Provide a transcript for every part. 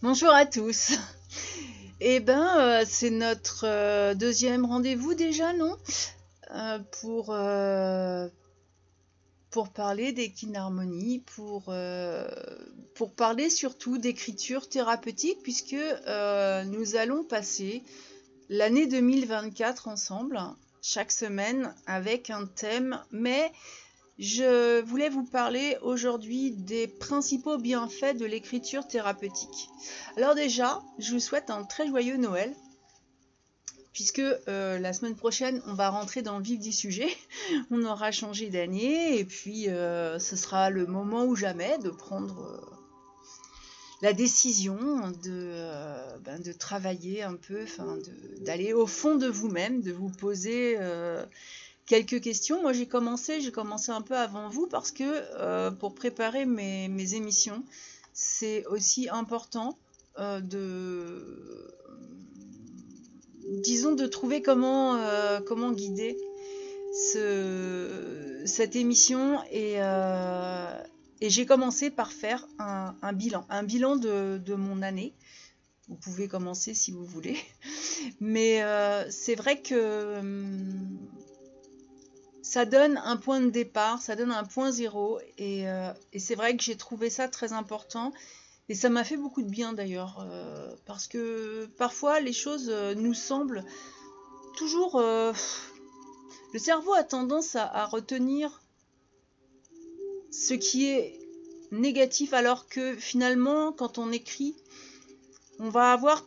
Bonjour à tous. Eh ben, euh, c'est notre euh, deuxième rendez-vous déjà, non? Euh, Pour parler d'équinharmonie, pour pour parler surtout d'écriture thérapeutique, puisque nous allons passer l'année 2024 ensemble, chaque semaine, avec un thème, mais je voulais vous parler aujourd'hui des principaux bienfaits de l'écriture thérapeutique. Alors déjà, je vous souhaite un très joyeux Noël, puisque euh, la semaine prochaine, on va rentrer dans le vif du sujet. On aura changé d'année, et puis euh, ce sera le moment ou jamais de prendre euh, la décision de, ben, de travailler un peu, d'aller au fond de vous-même, de vous poser quelques questions. Moi, j'ai commencé, j'ai commencé un peu avant vous parce que euh, pour préparer mes, émissions, c'est aussi important euh, de, disons, de trouver comment, euh, comment guider ce, cette émission et, et j'ai commencé par faire un, bilan, un bilan de, de mon année. Vous pouvez commencer si vous voulez, mais c'est vrai que hum, ça donne un point de départ, ça donne un point zéro, et, euh, et c'est vrai que j'ai trouvé ça très important, et ça m'a fait beaucoup de bien d'ailleurs, euh, parce que parfois les choses euh, nous semblent toujours... le cerveau a tendance à, retenir ce qui est négatif, alors que finalement, quand on écrit, on va avoir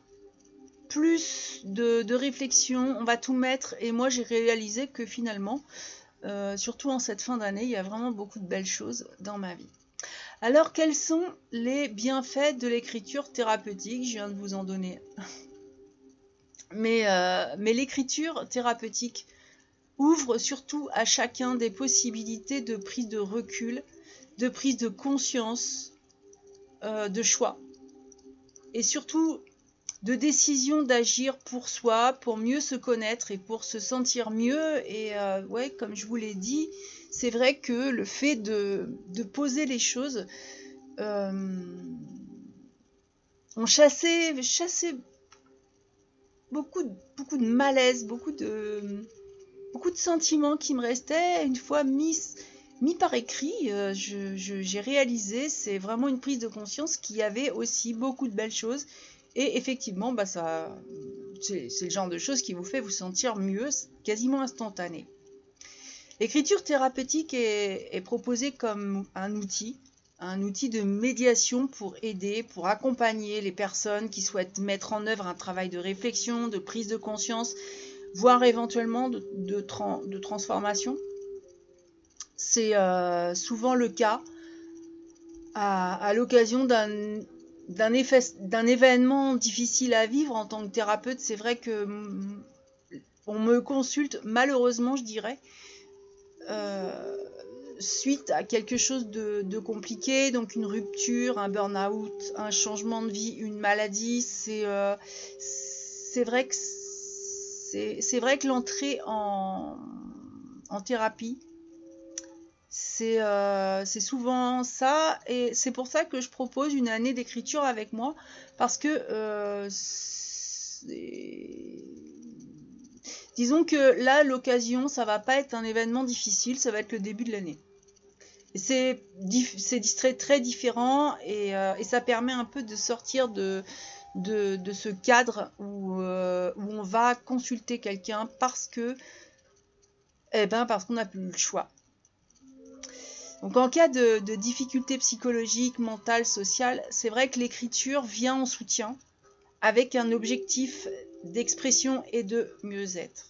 plus de réflexion, on va tout mettre, et moi j'ai réalisé que finalement, euh, surtout en cette fin d'année, il y a vraiment beaucoup de belles choses dans ma vie. Alors, quels sont les bienfaits de l'écriture thérapeutique? Je viens de vous en donner. Mais, euh, mais l'écriture thérapeutique ouvre surtout à chacun des possibilités de prise de recul, de prise de conscience, euh, de choix. Et surtout de décision d'agir pour soi, pour mieux se connaître et pour se sentir mieux. Et euh, comme je vous l'ai dit, c'est vrai que le fait de, poser les choses, euh, on chassait, beaucoup, de- malaise, beaucoup de, sentiments qui me restaient une fois mis, par écrit. euh, j'ai réalisé, c'est vraiment une prise de conscience qu'il y avait aussi beaucoup de belles choses. Et effectivement, bah ça, c'est le genre de choses qui vous fait vous sentir mieux, quasiment instantané. L'écriture thérapeutique est, proposée comme un outil, un outil de médiation pour aider, pour accompagner les personnes qui souhaitent mettre en œuvre un travail de réflexion, de prise de conscience, voire éventuellement de, de tran- de transformation. C'est euh, souvent le cas à l'occasion d'un d'un événement difficile à vivre en tant que thérapeute. C'est vrai que on me consulte, malheureusement, je dirais, euh, suite à quelque chose de, compliqué, donc une rupture, un burn-out, un changement de vie, une maladie. C'est euh, vrai que l'entrée en, en thérapie, c'est euh, c'est souvent ça, et c'est pour ça que je propose une année d'écriture avec moi, parce que euh, disons que là, l'occasion, ça va pas être un événement difficile, ça va être le début de l'année. C'est distrait très différent et, euh, et ça permet un peu de sortir de, ce cadre où, où on va consulter quelqu'un parce que eh ben parce qu'on n'a plus le choix. Donc en cas de, difficultés psychologiques, mentales, sociales, c'est vrai que l'écriture vient en soutien avec un objectif d'expression et de mieux-être.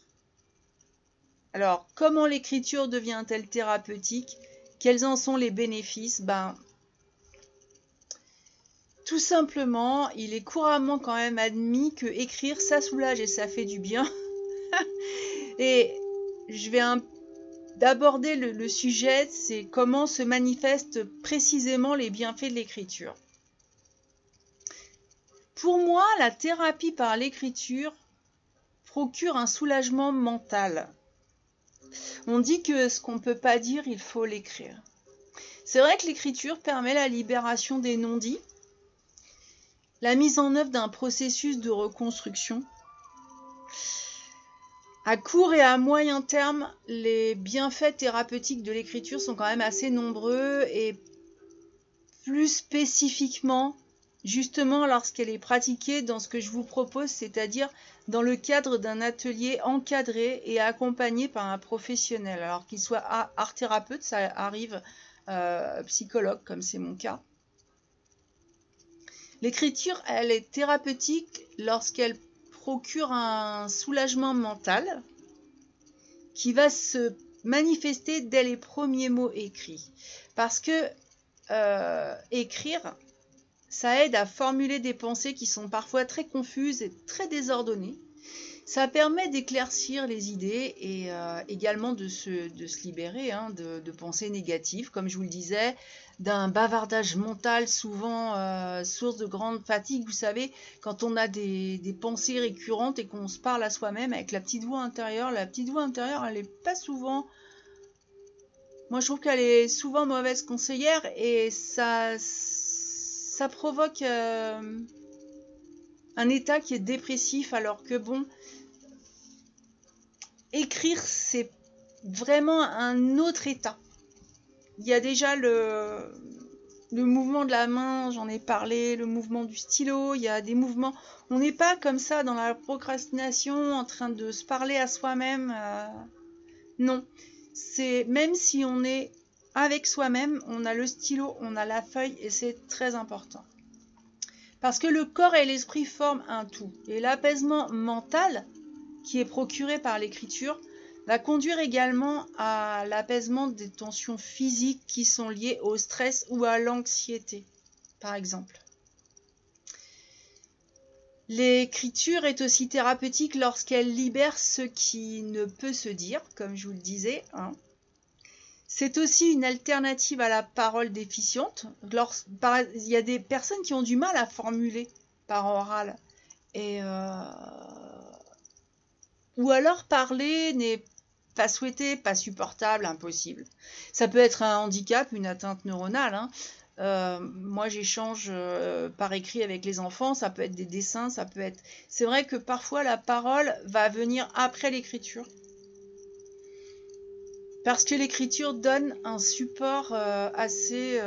Alors, comment l'écriture devient-elle thérapeutique? Quels en sont les bénéfices? Ben, tout simplement, il est couramment quand même admis que écrire, ça soulage et ça fait du bien. et je vais un d'aborder le, sujet, c'est comment se manifestent précisément les bienfaits de l'écriture. Pour moi, la thérapie par l'écriture procure un soulagement mental. On dit que ce qu'on ne peut pas dire, il faut l'écrire. C'est vrai que l'écriture permet la libération des non-dits, la mise en œuvre d'un processus de reconstruction. À court et à moyen terme, les bienfaits thérapeutiques de l'écriture sont quand même assez nombreux et plus spécifiquement, justement lorsqu'elle est pratiquée dans ce que je vous propose, c'est-à-dire dans le cadre d'un atelier encadré et accompagné par un professionnel. Alors qu'il soit art thérapeute, ça arrive euh, psychologue comme c'est mon cas. L'écriture, elle est thérapeutique lorsqu'elle procure un soulagement mental qui va se manifester dès les premiers mots écrits. Parce que euh, écrire, ça aide à formuler des pensées qui sont parfois très confuses et très désordonnées. Ça permet d'éclaircir les idées et euh, également de se, de se libérer hein, de, pensées négatives, comme je vous le disais, d'un bavardage mental souvent euh, source de grande fatigue. Vous savez, quand on a des, pensées récurrentes et qu'on se parle à soi-même avec la petite voix intérieure, la petite voix intérieure, elle n'est pas souvent... Moi, je trouve qu'elle est souvent mauvaise conseillère et ça, ça provoque euh, un état qui est dépressif alors que bon, écrire, c'est vraiment un autre état. Il y a déjà le, mouvement de la main, j'en ai parlé, le mouvement du stylo, il y a des mouvements. On n'est pas comme ça dans la procrastination en train de se parler à soi-même. Euh, non. C'est même si on est avec soi-même, on a le stylo, on a la feuille et c'est très important. Parce que le corps et l'esprit forment un tout. Et l'apaisement mental, qui est procuré par l'écriture va conduire également à l'apaisement des tensions physiques qui sont liées au stress ou à l'anxiété, par exemple. L'écriture est aussi thérapeutique lorsqu'elle libère ce qui ne peut se dire, comme je vous le disais. Hein. C'est aussi une alternative à la parole déficiente. il y a des personnes qui ont du mal à formuler par oral. Euh, ou alors parler n'est pas souhaité, pas supportable, impossible. Ça peut être un handicap, une atteinte neuronale. Hein. Euh, moi, j'échange euh, par écrit avec les enfants, ça peut être des dessins, ça peut être... C'est vrai que parfois la parole va venir après l'écriture. Parce que l'écriture donne un support euh, assez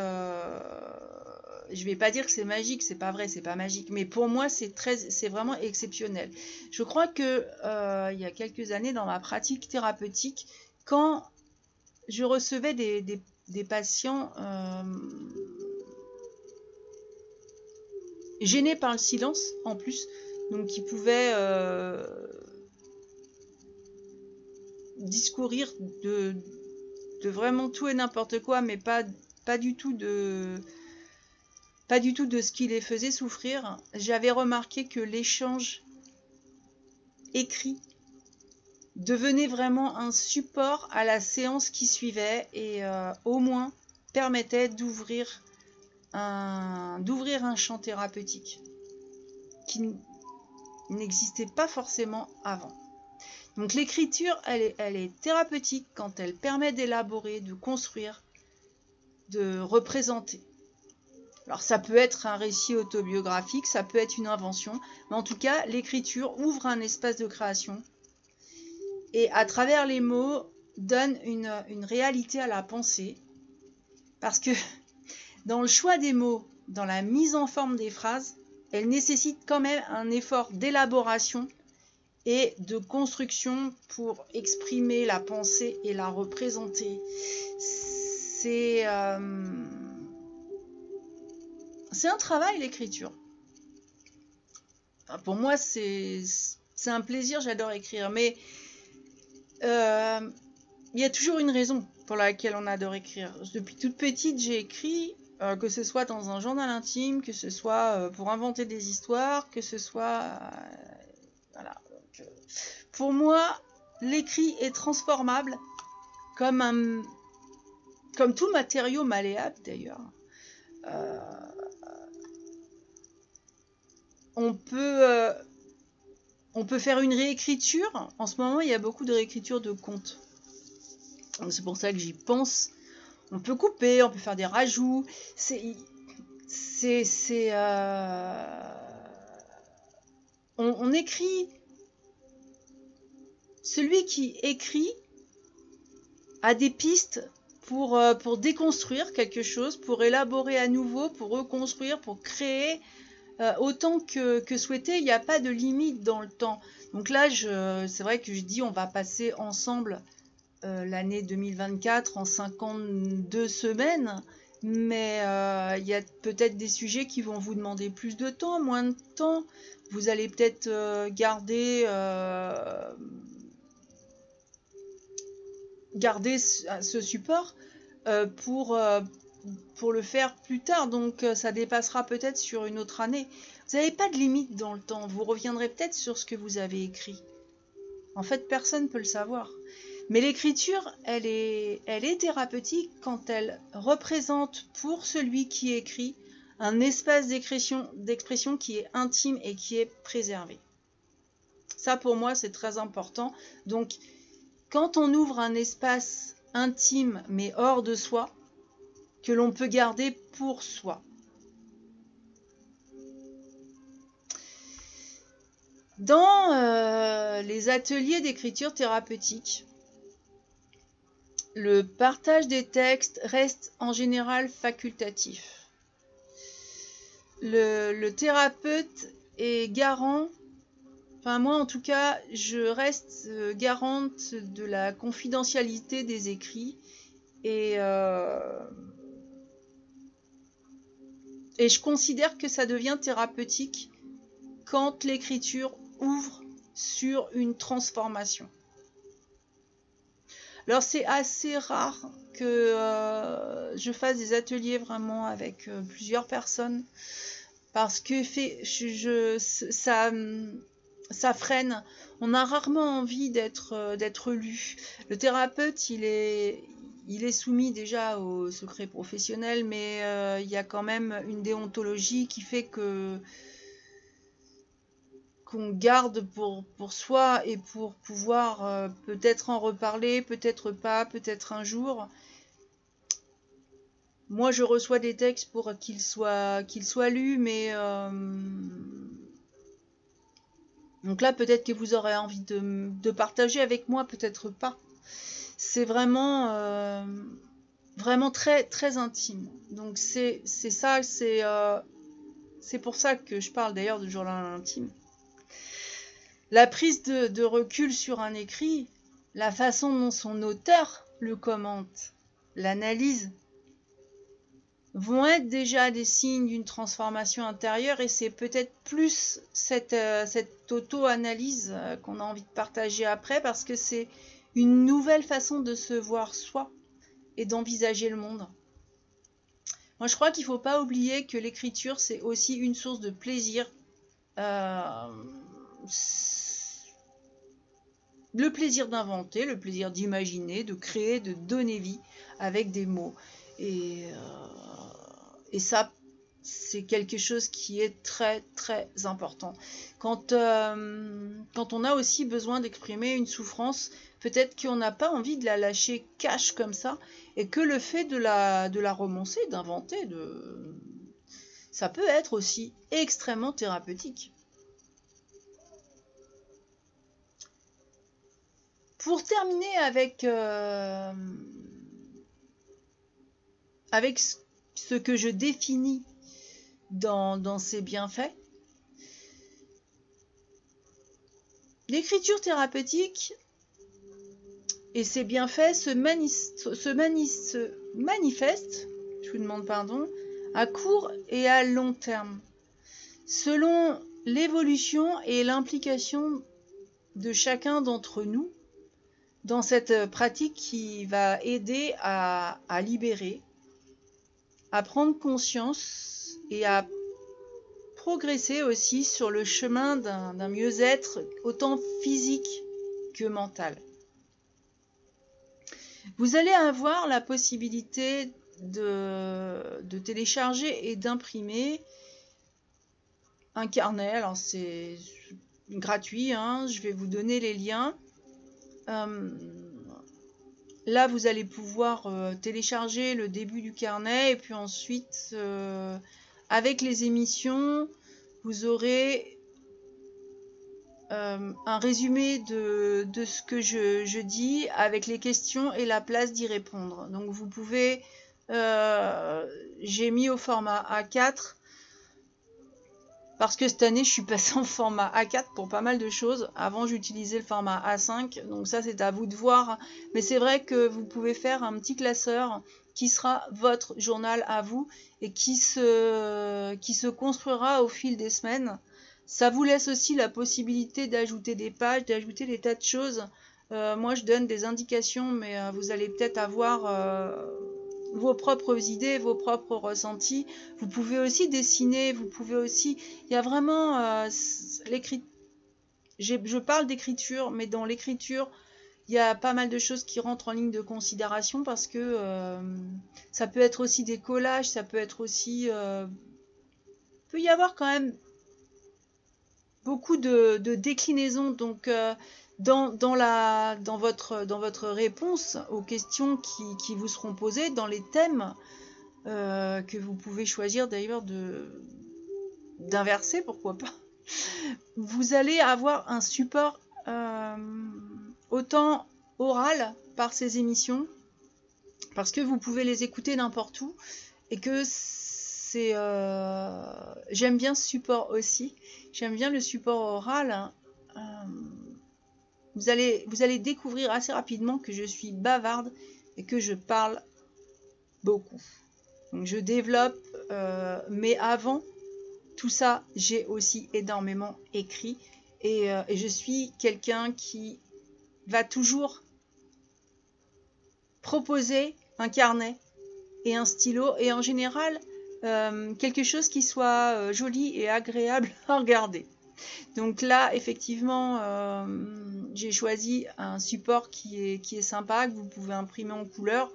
je vais pas dire que c'est magique, c'est pas vrai, c'est pas magique, mais pour moi c'est très, c'est vraiment exceptionnel. Je crois que euh, il y a quelques années dans ma pratique thérapeutique, quand je recevais des, patients euh, gênés par le silence en plus, donc qui pouvaient euh, discourir de, vraiment tout et n'importe quoi, mais pas, pas du tout de pas du tout de ce qui les faisait souffrir, j'avais remarqué que l'échange écrit devenait vraiment un support à la séance qui suivait et euh, au moins permettait d'ouvrir un, d'ouvrir un champ thérapeutique qui n'existait pas forcément avant. Donc l'écriture, elle est, elle est thérapeutique quand elle permet d'élaborer, de construire, de représenter. Alors ça peut être un récit autobiographique, ça peut être une invention, mais en tout cas, l'écriture ouvre un espace de création et à travers les mots donne une, réalité à la pensée. Parce que dans le choix des mots, dans la mise en forme des phrases, elle nécessite quand même un effort d'élaboration et de construction pour exprimer la pensée et la représenter. C'est... Euh, un travail l'écriture. pour moi, c'est un plaisir, j'adore écrire. Mais euh, il y a toujours une raison pour laquelle on adore écrire. Depuis toute petite, j'ai écrit, euh, que ce soit dans un journal intime, que ce soit pour inventer des histoires, que ce soit... pour moi, l'écrit est transformable comme un... Comme tout matériau malléable d'ailleurs. Euh, on peut, euh, on peut faire une réécriture. En ce moment, il y a beaucoup de réécriture de contes. C'est pour ça que j'y pense. On peut couper, on peut faire des rajouts. C'est, c'est, c'est, euh, on écrit celui qui écrit a des pistes pour, euh, pour déconstruire quelque chose, pour élaborer à nouveau, pour reconstruire, pour créer euh, autant que, souhaité. Il n'y a pas de limite dans le temps. Donc là, c'est vrai que je dis on va passer ensemble euh, l'année 2024 en 52 semaines, mais il y a peut-être des sujets qui vont vous demander plus de temps, moins de temps. Vous allez peut-être garder garder ce support euh, pour, euh, pour le faire plus tard. Donc euh, ça dépassera peut-être sur une autre année. Vous n'avez pas de limite dans le temps. Vous reviendrez peut-être sur ce que vous avez écrit. En fait, personne ne peut le savoir. Mais l'écriture, elle est, elle est thérapeutique quand elle représente pour celui qui écrit un espace d'expression qui est intime et qui est préservé. Ça, pour moi, c'est très important. Donc, quand on ouvre un espace intime mais hors de soi, que l'on peut garder pour soi. Dans euh, les ateliers d'écriture thérapeutique, le partage des textes reste en général facultatif. le thérapeute est garant Enfin, moi, en tout cas, je reste euh, garante de la confidentialité des écrits et, euh, et je considère que ça devient thérapeutique quand l'écriture ouvre sur une transformation. Alors c'est assez rare que euh, je fasse des ateliers vraiment avec plusieurs personnes parce que ça, ça freine. On a rarement envie d'être euh, d'être lu. Le thérapeute, il est il est soumis déjà au secret professionnel, mais euh, il y a quand même une déontologie qui fait que qu'on garde pour, soi et pour pouvoir euh, peut-être en reparler, peut-être pas, peut-être un jour. Moi, je reçois des textes pour qu'ils soient, qu'ils soient lus, mais donc là, peut-être que vous aurez envie de, partager avec moi, peut-être pas. C'est vraiment, euh, vraiment très, très intime. Donc c'est ça, euh, c'est pour ça que je parle d'ailleurs de journal intime. La prise de, de recul sur un écrit, la façon dont son auteur le commente, l'analyse, vont être déjà des signes d'une transformation intérieure et c'est peut-être plus cette, euh, cette auto-analyse euh, qu'on a envie de partager après parce que c'est une nouvelle façon de se voir soi et d'envisager le monde. Moi, je crois qu'il ne faut pas oublier que l'écriture, c'est aussi une source de plaisir. Euh, le plaisir d'inventer, le plaisir d'imaginer, de créer, de donner vie avec des mots. Et et ça, c'est quelque chose qui est très très important. Quand, euh, quand on a aussi besoin d'exprimer une souffrance, peut-être qu'on n'a pas envie de la lâcher cache comme ça, et que le fait de la, de la romancer, d'inventer, de... ça peut être aussi extrêmement thérapeutique. Pour terminer avec, euh, avec ce que je définis dans, ces bienfaits. L'écriture thérapeutique et ses bienfaits se, manifestent, je vous demande pardon, à court et à long terme, selon l'évolution et l'implication de chacun d'entre nous dans cette pratique qui va aider à libérer, à prendre conscience et à progresser aussi sur le chemin d'un mieux-être autant physique que mental. Vous allez avoir la possibilité de, télécharger et d'imprimer un carnet. Alors c'est gratuit, hein. je vais vous donner les liens. Euh, Là, vous allez pouvoir euh, télécharger le début du carnet et puis ensuite, euh, avec les émissions, vous aurez un résumé de, ce que je, dis avec les questions et la place d'y répondre. Donc vous pouvez, j'ai mis au format A4 parce que cette année, je suis passée en format A4 pour pas mal de choses. Avant, j'utilisais le format A5. Donc ça, c'est à vous de voir. Mais c'est vrai que vous pouvez faire un petit classeur qui sera votre journal à vous et qui se, qui se construira au fil des semaines. Ça vous laisse aussi la possibilité d'ajouter des pages, d'ajouter des tas de choses. Euh, moi, je donne des indications, mais euh, vous allez peut-être avoir... Euh, vos propres idées, vos propres ressentis. Vous pouvez aussi dessiner, vous pouvez aussi... Il y a vraiment euh. Je parle d'écriture, mais dans l'écriture, il y a pas mal de choses qui rentrent en ligne de considération parce que euh, ça peut être aussi des collages, ça peut être aussi... Euh, peut y avoir quand même beaucoup de, de déclinaisons. Donc dans, votre réponse aux questions qui, vous seront posées, dans les thèmes euh, que vous pouvez choisir d'ailleurs d'inverser, pourquoi pas, vous allez avoir un support euh, autant oral par ces émissions, parce que vous pouvez les écouter n'importe où, et que c'est... Euh, j'aime bien ce support aussi, j'aime bien le support oral. Hein, vous allez, découvrir assez rapidement que je suis bavarde et que je parle beaucoup. Je développe, euh, mais avant tout ça, j'ai aussi énormément écrit et, euh, je suis quelqu'un qui va toujours proposer un carnet et un stylo et en général euh, quelque chose qui soit joli et agréable à regarder. Donc là, effectivement, euh, j'ai choisi un support qui est, sympa, que vous pouvez imprimer en couleur.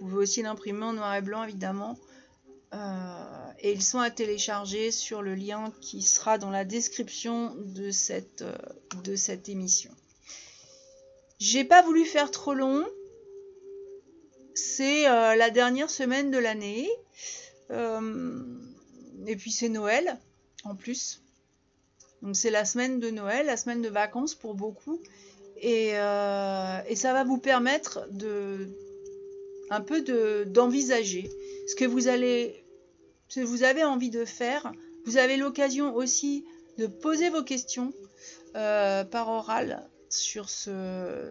Vous pouvez aussi l'imprimer en noir et blanc, évidemment. Euh, et ils sont à télécharger sur le lien qui sera dans la description de cette, euh, de cette émission. J'ai pas voulu faire trop long. C'est la dernière semaine de l'année. et puis c'est Noël en plus. Donc c'est la semaine de Noël, la semaine de vacances pour beaucoup. Et, euh, ça va vous permettre un peu d'envisager ce que vous allez ce que vous avez envie de faire. Vous avez l'occasion aussi de poser vos questions euh, par oral sur ce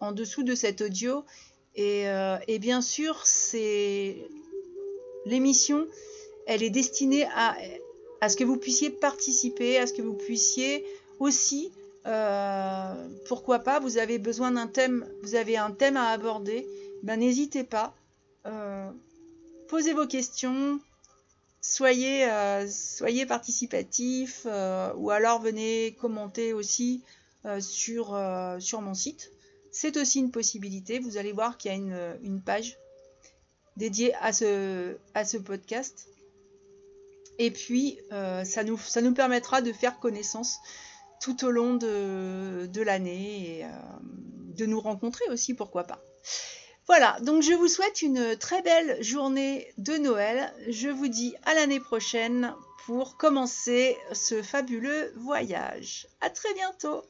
en dessous de cet audio. Et, euh, et bien sûr, c'est l'émission, elle est destinée à à ce que vous puissiez participer, à ce que vous puissiez aussi, euh, pourquoi pas, vous avez besoin d'un thème, vous avez un thème à aborder, ben n'hésitez pas, euh, posez vos questions, soyez, euh, soyez participatif, ou alors venez commenter aussi sur, sur mon site. C'est aussi une possibilité, vous allez voir qu'il y a une, une page dédiée à ce, à ce podcast. Et puis, euh, ça, nous, permettra de faire connaissance tout au long de, l'année et euh, de nous rencontrer aussi, pourquoi pas. Voilà, donc je vous souhaite une très belle journée de Noël. Je vous dis à l'année prochaine pour commencer ce fabuleux voyage. À très bientôt